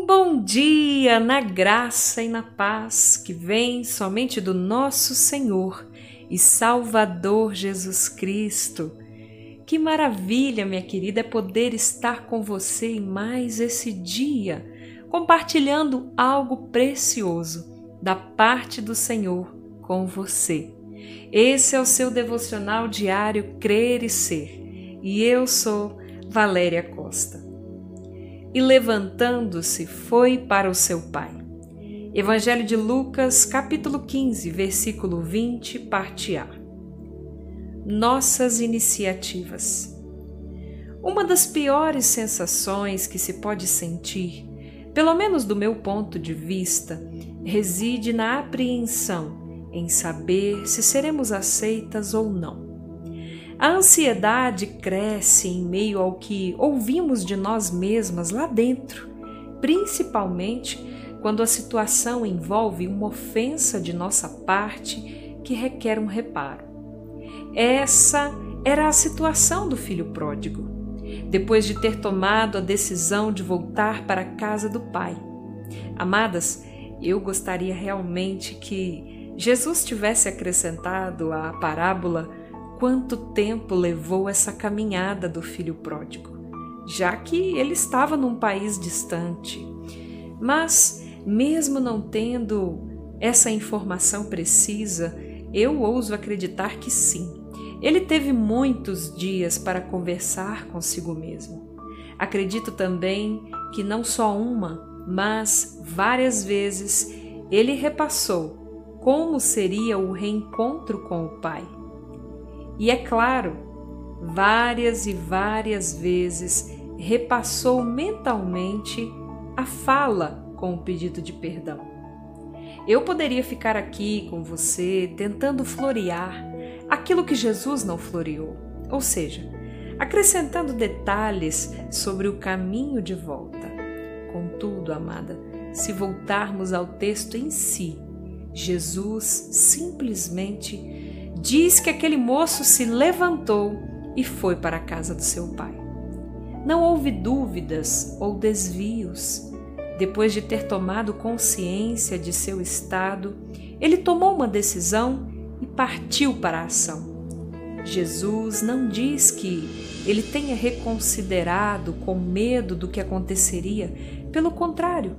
Um bom dia na graça e na paz que vem somente do nosso Senhor e Salvador Jesus Cristo. Que maravilha, minha querida, é poder estar com você em mais esse dia, compartilhando algo precioso da parte do Senhor com você. Esse é o seu devocional diário Crer e Ser, e eu sou Valéria Costa e levantando-se foi para o seu pai. Evangelho de Lucas, capítulo 15, versículo 20, parte A. Nossas iniciativas. Uma das piores sensações que se pode sentir, pelo menos do meu ponto de vista, reside na apreensão em saber se seremos aceitas ou não. A ansiedade cresce em meio ao que ouvimos de nós mesmas lá dentro, principalmente quando a situação envolve uma ofensa de nossa parte que requer um reparo. Essa era a situação do filho pródigo, depois de ter tomado a decisão de voltar para a casa do pai. Amadas, eu gostaria realmente que Jesus tivesse acrescentado à parábola quanto tempo levou essa caminhada do filho pródigo, já que ele estava num país distante. Mas, mesmo não tendo essa informação precisa, eu ouso acreditar que sim. Ele teve muitos dias para conversar consigo mesmo. Acredito também que não só uma, mas várias vezes ele repassou como seria o reencontro com o Pai. E é claro, várias e várias vezes repassou mentalmente a fala com o pedido de perdão. Eu poderia ficar aqui com você tentando florear aquilo que Jesus não floreou, ou seja, acrescentando detalhes sobre o caminho de volta. Contudo, amada, se voltarmos ao texto em si, Jesus simplesmente diz que aquele moço se levantou e foi para a casa do seu pai. Não houve dúvidas ou desvios. Depois de ter tomado consciência de seu estado, ele tomou uma decisão e partiu para a ação. Jesus não diz que ele tenha reconsiderado com medo do que aconteceria, pelo contrário,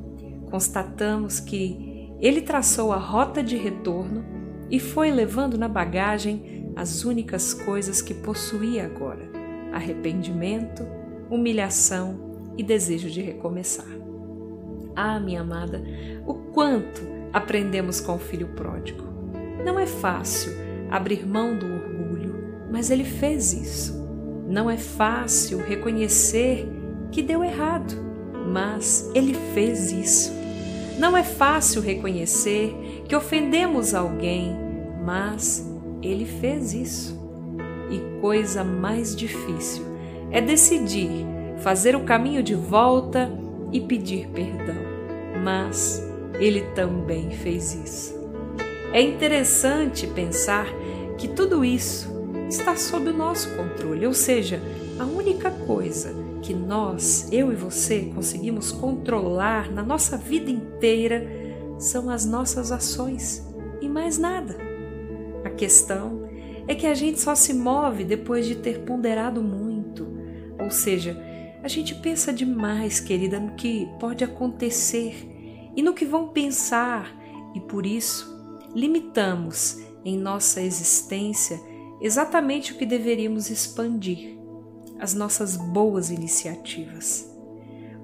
constatamos que ele traçou a rota de retorno e foi levando na bagagem as únicas coisas que possuía agora: arrependimento, humilhação e desejo de recomeçar. Ah, minha amada, o quanto aprendemos com o filho pródigo. Não é fácil abrir mão do orgulho, mas ele fez isso. Não é fácil reconhecer que deu errado, mas ele fez isso. Não é fácil reconhecer que ofendemos alguém, mas ele fez isso. E coisa mais difícil é decidir fazer o caminho de volta e pedir perdão. Mas ele também fez isso. É interessante pensar que tudo isso está sob o nosso controle, ou seja, a única coisa que nós, eu e você, conseguimos controlar na nossa vida inteira são as nossas ações e mais nada. A questão é que a gente só se move depois de ter ponderado muito, ou seja, a gente pensa demais, querida, no que pode acontecer e no que vão pensar, e por isso limitamos em nossa existência exatamente o que deveríamos expandir as nossas boas iniciativas.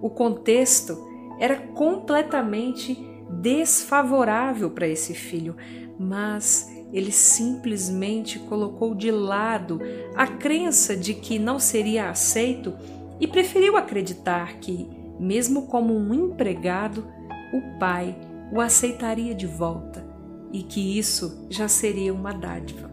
O contexto era completamente desfavorável para esse filho, mas ele simplesmente colocou de lado a crença de que não seria aceito e preferiu acreditar que, mesmo como um empregado, o pai o aceitaria de volta e que isso já seria uma dádiva.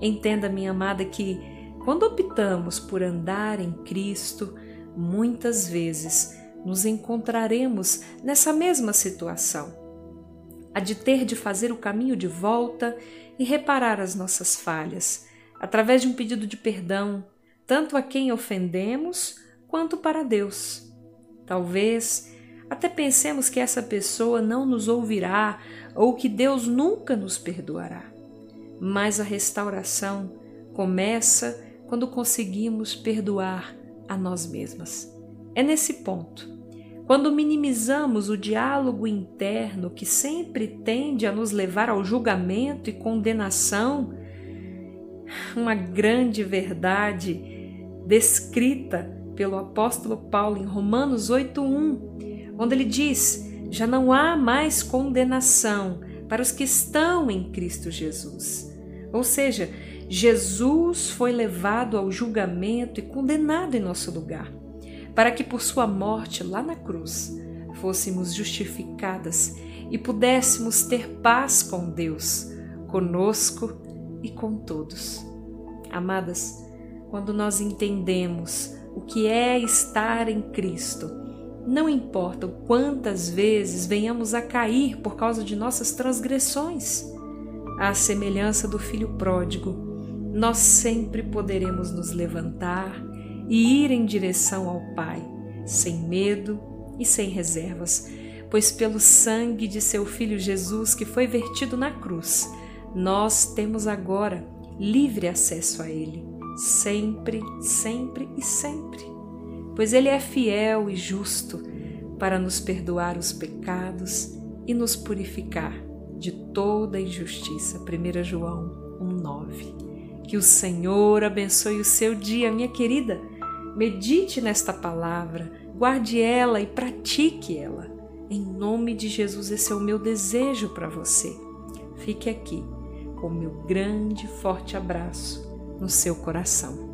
Entenda, minha amada, que quando optamos por andar em Cristo, muitas vezes nos encontraremos nessa mesma situação. A de ter de fazer o caminho de volta e reparar as nossas falhas, através de um pedido de perdão, tanto a quem ofendemos quanto para Deus. Talvez até pensemos que essa pessoa não nos ouvirá ou que Deus nunca nos perdoará. Mas a restauração começa quando conseguimos perdoar a nós mesmas. É nesse ponto. Quando minimizamos o diálogo interno que sempre tende a nos levar ao julgamento e condenação, uma grande verdade descrita pelo apóstolo Paulo em Romanos 8:1, onde ele diz: "Já não há mais condenação para os que estão em Cristo Jesus". Ou seja, Jesus foi levado ao julgamento e condenado em nosso lugar, para que por sua morte lá na cruz fôssemos justificadas e pudéssemos ter paz com Deus, conosco e com todos. Amadas, quando nós entendemos o que é estar em Cristo. Não importa quantas vezes venhamos a cair por causa de nossas transgressões, à semelhança do filho pródigo, nós sempre poderemos nos levantar e ir em direção ao Pai, sem medo e sem reservas, pois pelo sangue de seu filho Jesus que foi vertido na cruz, nós temos agora livre acesso a Ele sempre, sempre e sempre, pois Ele é fiel e justo para nos perdoar os pecados e nos purificar de toda injustiça. 1 João 1,9. Que o Senhor abençoe o seu dia, minha querida. Medite nesta palavra, guarde ela e pratique ela. Em nome de Jesus, esse é o meu desejo para você. Fique aqui com o meu grande, forte abraço no seu coração.